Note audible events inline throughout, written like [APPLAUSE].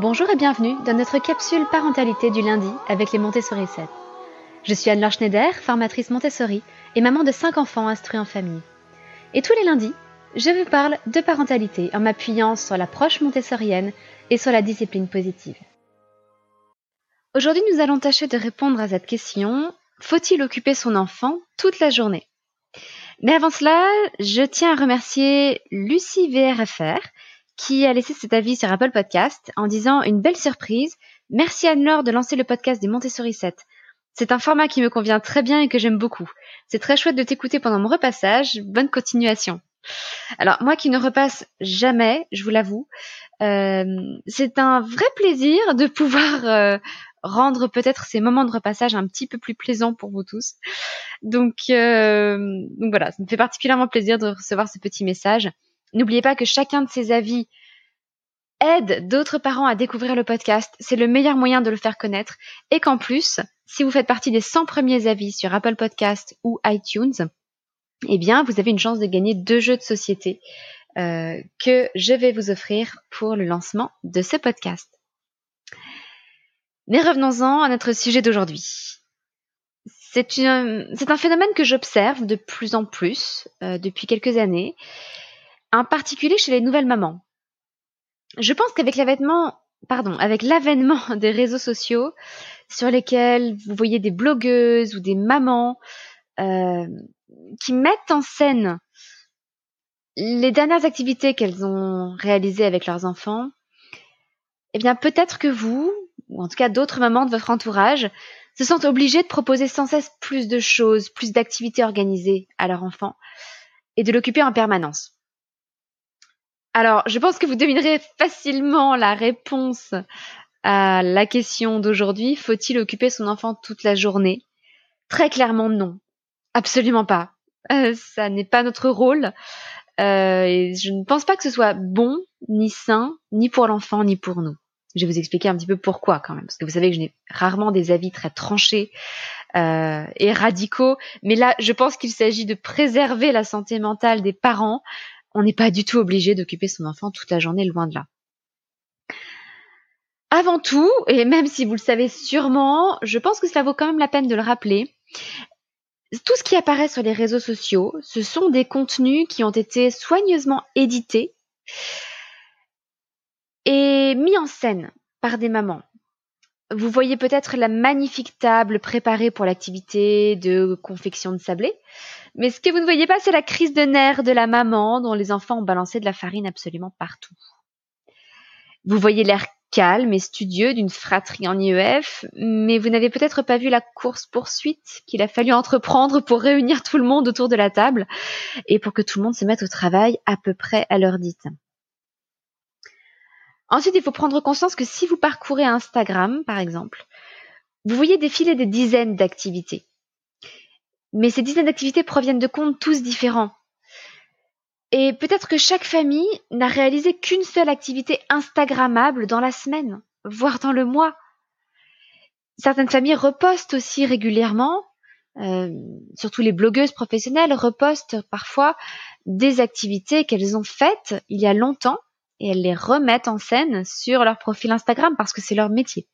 Bonjour et bienvenue dans notre capsule parentalité du lundi avec les Montessori 7. Je suis Anne-Laure Schneider, formatrice Montessori et maman de 5 enfants instruits en famille. Et tous les lundis, je vous parle de parentalité en m'appuyant sur l'approche montessorienne et sur la discipline positive. Aujourd'hui, nous allons tâcher de répondre à cette question faut-il occuper son enfant toute la journée? Mais avant cela, je tiens à remercier Lucie VRFR qui a laissé cet avis sur Apple Podcast en disant une belle surprise. Merci Anne-Laure de lancer le podcast des Montessori 7. C'est un format qui me convient très bien et que j'aime beaucoup. C'est très chouette de t'écouter pendant mon repassage. Bonne continuation. Alors moi qui ne repasse jamais, je vous l'avoue, euh, c'est un vrai plaisir de pouvoir euh, rendre peut-être ces moments de repassage un petit peu plus plaisants pour vous tous. Donc, euh, donc voilà, ça me fait particulièrement plaisir de recevoir ce petit message. N'oubliez pas que chacun de ces avis aide d'autres parents à découvrir le podcast. C'est le meilleur moyen de le faire connaître. Et qu'en plus, si vous faites partie des 100 premiers avis sur Apple Podcast ou iTunes, eh bien, vous avez une chance de gagner deux jeux de société euh, que je vais vous offrir pour le lancement de ce podcast. Mais revenons-en à notre sujet d'aujourd'hui. C'est un phénomène que j'observe de plus en plus euh, depuis quelques années en particulier chez les nouvelles mamans. Je pense qu'avec l'avènement, pardon, avec l'avènement [LAUGHS] des réseaux sociaux sur lesquels vous voyez des blogueuses ou des mamans euh, qui mettent en scène les dernières activités qu'elles ont réalisées avec leurs enfants, eh bien peut-être que vous, ou en tout cas d'autres mamans de votre entourage, se sentent obligées de proposer sans cesse plus de choses, plus d'activités organisées à leur enfant et de l'occuper en permanence. Alors, je pense que vous devinerez facilement la réponse à la question d'aujourd'hui. Faut-il occuper son enfant toute la journée? Très clairement non. Absolument pas. Euh, ça n'est pas notre rôle. Euh, et je ne pense pas que ce soit bon, ni sain, ni pour l'enfant, ni pour nous. Je vais vous expliquer un petit peu pourquoi quand même, parce que vous savez que je n'ai rarement des avis très tranchés euh, et radicaux, mais là, je pense qu'il s'agit de préserver la santé mentale des parents on n'est pas du tout obligé d'occuper son enfant toute la journée, loin de là. Avant tout, et même si vous le savez sûrement, je pense que cela vaut quand même la peine de le rappeler, tout ce qui apparaît sur les réseaux sociaux, ce sont des contenus qui ont été soigneusement édités et mis en scène par des mamans. Vous voyez peut-être la magnifique table préparée pour l'activité de confection de sablé, mais ce que vous ne voyez pas, c'est la crise de nerfs de la maman dont les enfants ont balancé de la farine absolument partout. Vous voyez l'air calme et studieux d'une fratrie en IEF, mais vous n'avez peut-être pas vu la course-poursuite qu'il a fallu entreprendre pour réunir tout le monde autour de la table et pour que tout le monde se mette au travail à peu près à l'heure dite. Ensuite, il faut prendre conscience que si vous parcourez Instagram, par exemple, vous voyez défiler des dizaines d'activités. Mais ces dizaines d'activités proviennent de comptes tous différents. Et peut-être que chaque famille n'a réalisé qu'une seule activité Instagrammable dans la semaine, voire dans le mois. Certaines familles repostent aussi régulièrement, euh, surtout les blogueuses professionnelles repostent parfois des activités qu'elles ont faites il y a longtemps et elles les remettent en scène sur leur profil Instagram parce que c'est leur métier.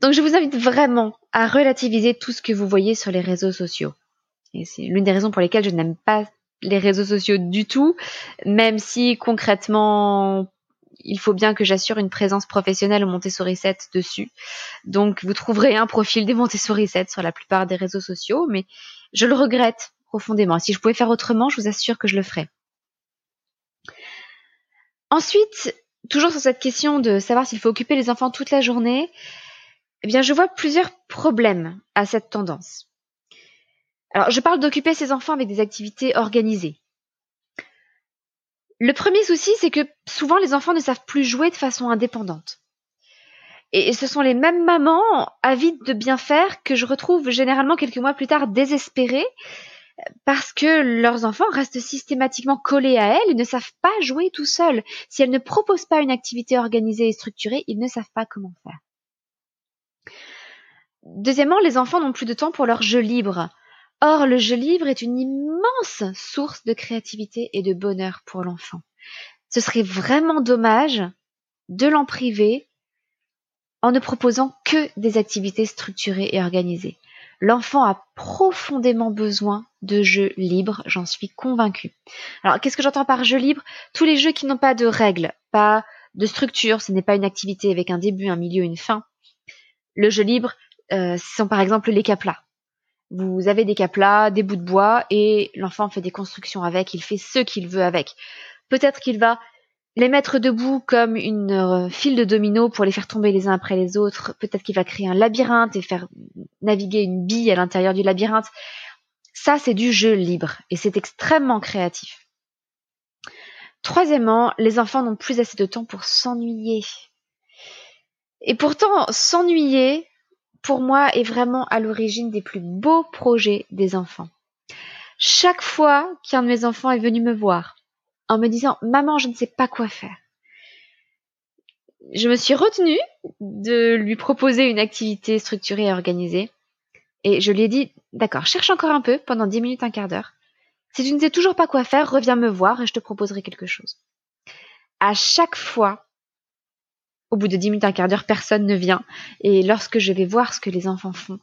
Donc je vous invite vraiment à relativiser tout ce que vous voyez sur les réseaux sociaux. Et c'est l'une des raisons pour lesquelles je n'aime pas les réseaux sociaux du tout, même si concrètement il faut bien que j'assure une présence professionnelle au Montessori 7 dessus. Donc vous trouverez un profil des Montessori 7 sur la plupart des réseaux sociaux, mais je le regrette profondément. Si je pouvais faire autrement, je vous assure que je le ferais. Ensuite, toujours sur cette question de savoir s'il faut occuper les enfants toute la journée, eh bien, je vois plusieurs problèmes à cette tendance. Alors, je parle d'occuper ses enfants avec des activités organisées. Le premier souci, c'est que souvent les enfants ne savent plus jouer de façon indépendante. Et ce sont les mêmes mamans avides de bien faire que je retrouve généralement quelques mois plus tard désespérées parce que leurs enfants restent systématiquement collés à elles et ne savent pas jouer tout seuls. Si elles ne proposent pas une activité organisée et structurée, ils ne savent pas comment faire. Deuxièmement, les enfants n'ont plus de temps pour leur jeu libre. Or, le jeu libre est une immense source de créativité et de bonheur pour l'enfant. Ce serait vraiment dommage de l'en priver en ne proposant que des activités structurées et organisées. L'enfant a profondément besoin de jeux libres, j'en suis convaincue. Alors, qu'est-ce que j'entends par jeux libres? Tous les jeux qui n'ont pas de règles, pas de structure, ce n'est pas une activité avec un début, un milieu, une fin. Le jeu libre, euh, ce sont par exemple les caplas. Vous avez des caplas, des bouts de bois, et l'enfant fait des constructions avec, il fait ce qu'il veut avec. Peut-être qu'il va les mettre debout comme une euh, file de dominos pour les faire tomber les uns après les autres. Peut-être qu'il va créer un labyrinthe et faire naviguer une bille à l'intérieur du labyrinthe. Ça, c'est du jeu libre et c'est extrêmement créatif. Troisièmement, les enfants n'ont plus assez de temps pour s'ennuyer. Et pourtant, s'ennuyer, pour moi, est vraiment à l'origine des plus beaux projets des enfants. Chaque fois qu'un de mes enfants est venu me voir, en me disant Maman, je ne sais pas quoi faire. Je me suis retenue de lui proposer une activité structurée et organisée. Et je lui ai dit D'accord, cherche encore un peu pendant dix minutes, un quart d'heure. Si tu ne sais toujours pas quoi faire, reviens me voir et je te proposerai quelque chose. À chaque fois, au bout de dix minutes, un quart d'heure, personne ne vient. Et lorsque je vais voir ce que les enfants font,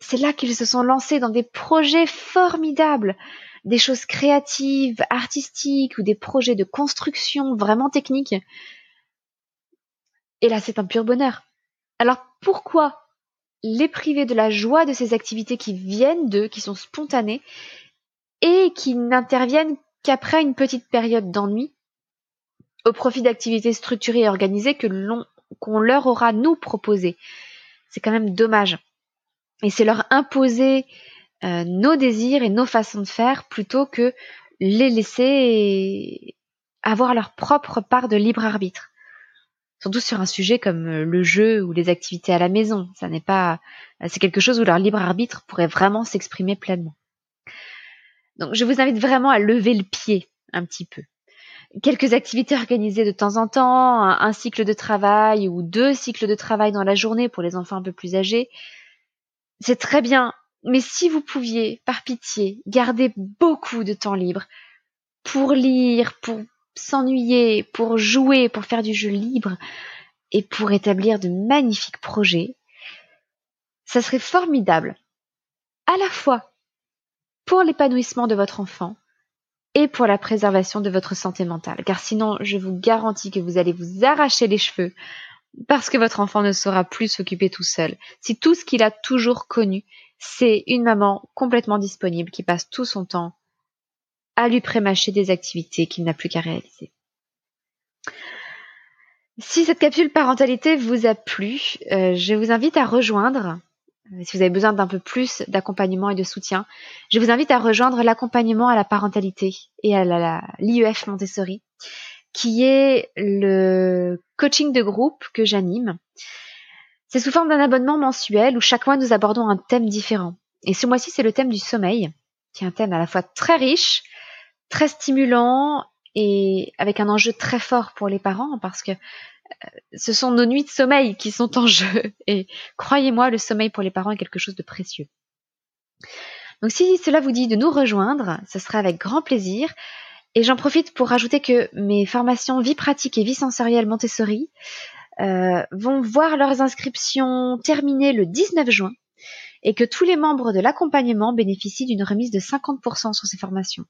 c'est là qu'ils se sont lancés dans des projets formidables des choses créatives, artistiques ou des projets de construction vraiment techniques. Et là, c'est un pur bonheur. Alors pourquoi les priver de la joie de ces activités qui viennent d'eux, qui sont spontanées et qui n'interviennent qu'après une petite période d'ennui? Au profit d'activités structurées et organisées que l'on qu'on leur aura nous proposées. C'est quand même dommage. Et c'est leur imposer euh, nos désirs et nos façons de faire plutôt que les laisser avoir leur propre part de libre arbitre. Surtout sur un sujet comme euh, le jeu ou les activités à la maison. Ça n'est pas, euh, c'est quelque chose où leur libre arbitre pourrait vraiment s'exprimer pleinement. Donc, je vous invite vraiment à lever le pied un petit peu. Quelques activités organisées de temps en temps, un cycle de travail ou deux cycles de travail dans la journée pour les enfants un peu plus âgés. C'est très bien mais si vous pouviez, par pitié, garder beaucoup de temps libre pour lire, pour s'ennuyer, pour jouer, pour faire du jeu libre et pour établir de magnifiques projets, ça serait formidable, à la fois pour l'épanouissement de votre enfant et pour la préservation de votre santé mentale. Car sinon, je vous garantis que vous allez vous arracher les cheveux parce que votre enfant ne saura plus s'occuper tout seul. Si tout ce qu'il a toujours connu, c'est une maman complètement disponible qui passe tout son temps à lui prémâcher des activités qu'il n'a plus qu'à réaliser. Si cette capsule parentalité vous a plu, euh, je vous invite à rejoindre, si vous avez besoin d'un peu plus d'accompagnement et de soutien, je vous invite à rejoindre l'accompagnement à la parentalité et à l'IEF Montessori, qui est le coaching de groupe que j'anime c'est sous forme d'un abonnement mensuel où chaque mois nous abordons un thème différent. Et ce mois-ci, c'est le thème du sommeil, qui est un thème à la fois très riche, très stimulant et avec un enjeu très fort pour les parents parce que euh, ce sont nos nuits de sommeil qui sont en jeu. Et croyez-moi, le sommeil pour les parents est quelque chose de précieux. Donc si cela vous dit de nous rejoindre, ce sera avec grand plaisir. Et j'en profite pour rajouter que mes formations vie pratique et vie sensorielle Montessori euh, vont voir leurs inscriptions terminer le 19 juin et que tous les membres de l'accompagnement bénéficient d'une remise de 50% sur ces formations.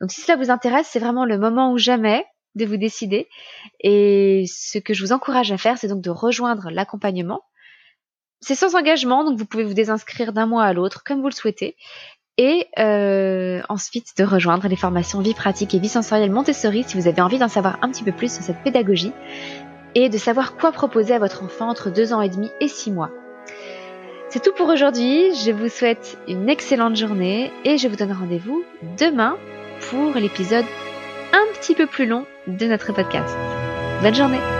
Donc si cela vous intéresse, c'est vraiment le moment ou jamais de vous décider. Et ce que je vous encourage à faire, c'est donc de rejoindre l'accompagnement. C'est sans engagement, donc vous pouvez vous désinscrire d'un mois à l'autre comme vous le souhaitez. Et euh, ensuite de rejoindre les formations vie pratique et vie sensorielle Montessori si vous avez envie d'en savoir un petit peu plus sur cette pédagogie et de savoir quoi proposer à votre enfant entre 2 ans et demi et 6 mois. C'est tout pour aujourd'hui, je vous souhaite une excellente journée et je vous donne rendez-vous demain pour l'épisode un petit peu plus long de notre podcast. Bonne journée